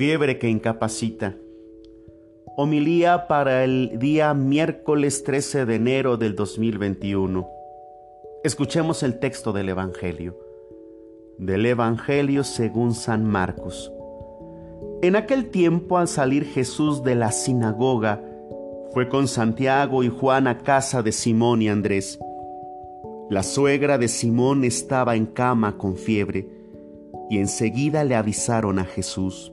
Fiebre que incapacita. Homilía para el día miércoles 13 de enero del 2021. Escuchemos el texto del Evangelio. Del Evangelio según San Marcos. En aquel tiempo al salir Jesús de la sinagoga, fue con Santiago y Juan a casa de Simón y Andrés. La suegra de Simón estaba en cama con fiebre, y enseguida le avisaron a Jesús.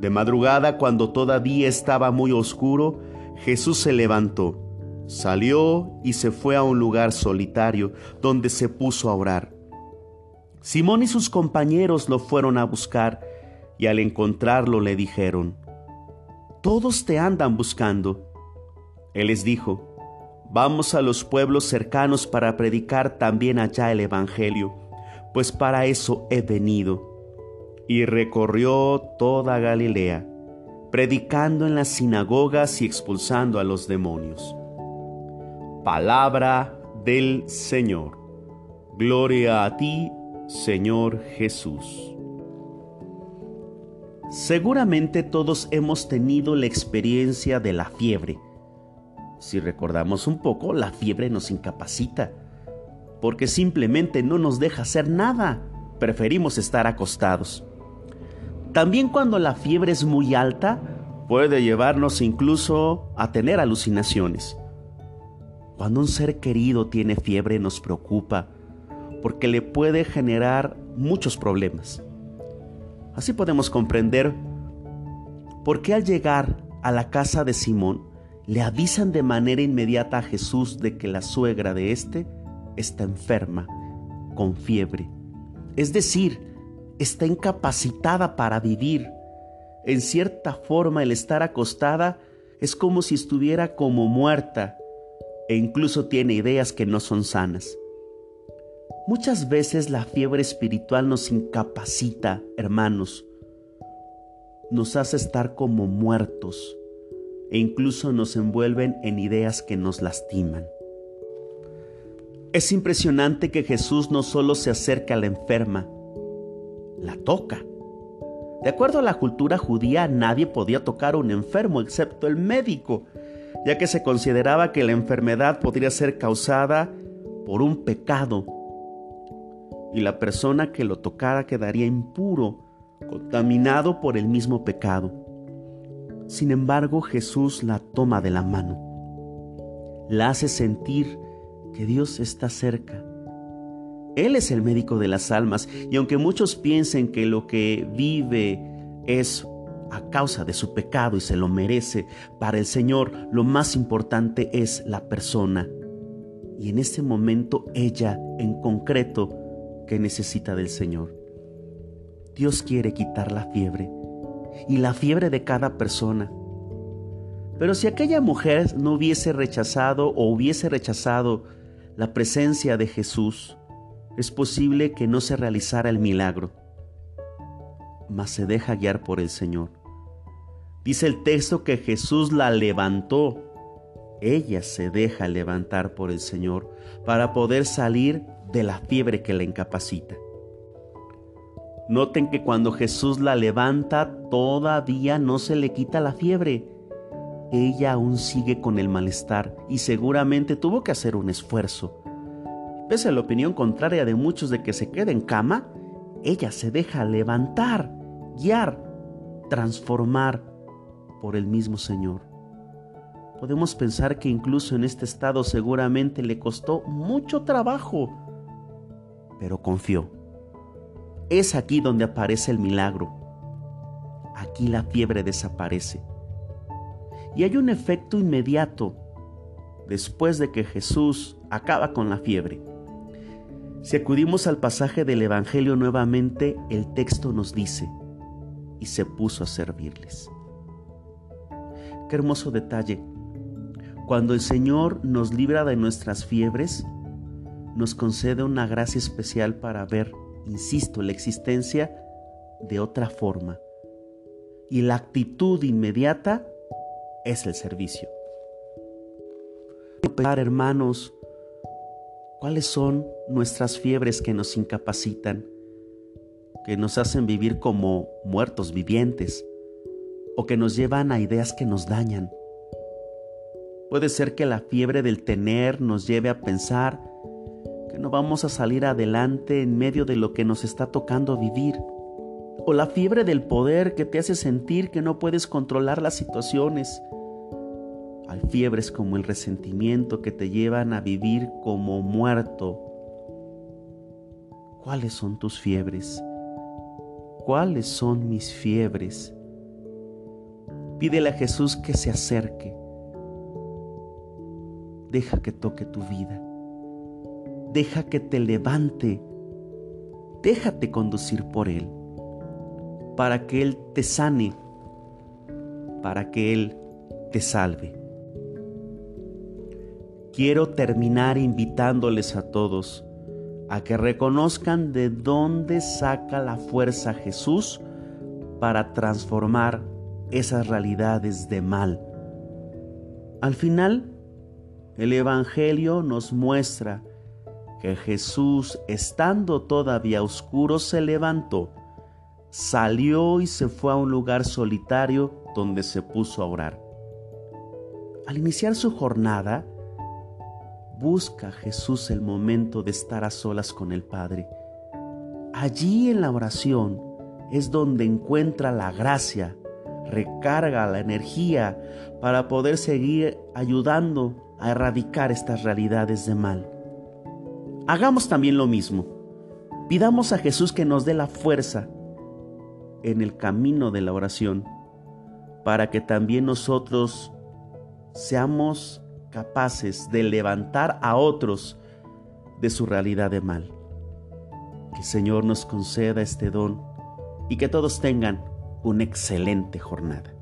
De madrugada, cuando todavía estaba muy oscuro, Jesús se levantó, salió y se fue a un lugar solitario, donde se puso a orar. Simón y sus compañeros lo fueron a buscar, y al encontrarlo le dijeron, Todos te andan buscando. Él les dijo, Vamos a los pueblos cercanos para predicar también allá el Evangelio, pues para eso he venido y recorrió toda Galilea, predicando en las sinagogas y expulsando a los demonios. Palabra del Señor. Gloria a ti, Señor Jesús. Seguramente todos hemos tenido la experiencia de la fiebre. Si recordamos un poco, la fiebre nos incapacita, porque simplemente no nos deja hacer nada. Preferimos estar acostados. También cuando la fiebre es muy alta, puede llevarnos incluso a tener alucinaciones. Cuando un ser querido tiene fiebre nos preocupa porque le puede generar muchos problemas. Así podemos comprender por qué al llegar a la casa de Simón le avisan de manera inmediata a Jesús de que la suegra de éste está enferma, con fiebre. Es decir, está incapacitada para vivir. En cierta forma el estar acostada es como si estuviera como muerta e incluso tiene ideas que no son sanas. Muchas veces la fiebre espiritual nos incapacita, hermanos, nos hace estar como muertos e incluso nos envuelven en ideas que nos lastiman. Es impresionante que Jesús no solo se acerca a la enferma, la toca. De acuerdo a la cultura judía, nadie podía tocar a un enfermo excepto el médico, ya que se consideraba que la enfermedad podría ser causada por un pecado y la persona que lo tocara quedaría impuro, contaminado por el mismo pecado. Sin embargo, Jesús la toma de la mano, la hace sentir que Dios está cerca él es el médico de las almas y aunque muchos piensen que lo que vive es a causa de su pecado y se lo merece, para el Señor lo más importante es la persona. Y en este momento ella en concreto que necesita del Señor. Dios quiere quitar la fiebre y la fiebre de cada persona. Pero si aquella mujer no hubiese rechazado o hubiese rechazado la presencia de Jesús, es posible que no se realizara el milagro, mas se deja guiar por el Señor. Dice el texto que Jesús la levantó. Ella se deja levantar por el Señor para poder salir de la fiebre que la incapacita. Noten que cuando Jesús la levanta todavía no se le quita la fiebre. Ella aún sigue con el malestar y seguramente tuvo que hacer un esfuerzo Pese a la opinión contraria de muchos de que se quede en cama, ella se deja levantar, guiar, transformar por el mismo Señor. Podemos pensar que incluso en este estado seguramente le costó mucho trabajo, pero confió. Es aquí donde aparece el milagro. Aquí la fiebre desaparece. Y hay un efecto inmediato después de que Jesús acaba con la fiebre. Si acudimos al pasaje del Evangelio nuevamente, el texto nos dice, y se puso a servirles. Qué hermoso detalle. Cuando el Señor nos libra de nuestras fiebres, nos concede una gracia especial para ver, insisto, la existencia de otra forma. Y la actitud inmediata es el servicio. Hermanos, ¿cuáles son nuestras fiebres que nos incapacitan, que nos hacen vivir como muertos vivientes o que nos llevan a ideas que nos dañan? Puede ser que la fiebre del tener nos lleve a pensar que no vamos a salir adelante en medio de lo que nos está tocando vivir. O la fiebre del poder que te hace sentir que no puedes controlar las situaciones hay fiebres como el resentimiento que te llevan a vivir como muerto. ¿Cuáles son tus fiebres? ¿Cuáles son mis fiebres? Pídele a Jesús que se acerque. Deja que toque tu vida. Deja que te levante. Déjate conducir por Él. Para que Él te sane. Para que Él te salve. Quiero terminar invitándoles a todos a que reconozcan de dónde saca la fuerza Jesús para transformar esas realidades de mal. Al final, el Evangelio nos muestra que Jesús, estando todavía oscuro, se levantó, salió y se fue a un lugar solitario donde se puso a orar. Al iniciar su jornada, busca Jesús el momento de estar a solas con el Padre. Allí en la oración es donde encuentra la gracia, recarga la energía para poder seguir ayudando a erradicar estas realidades de mal. Hagamos también lo mismo. Pidamos a Jesús que nos dé la fuerza en el camino de la oración para que también nosotros seamos capaces de levantar a otros de su realidad de mal. Que el Señor nos conceda este don y que todos tengan una excelente jornada.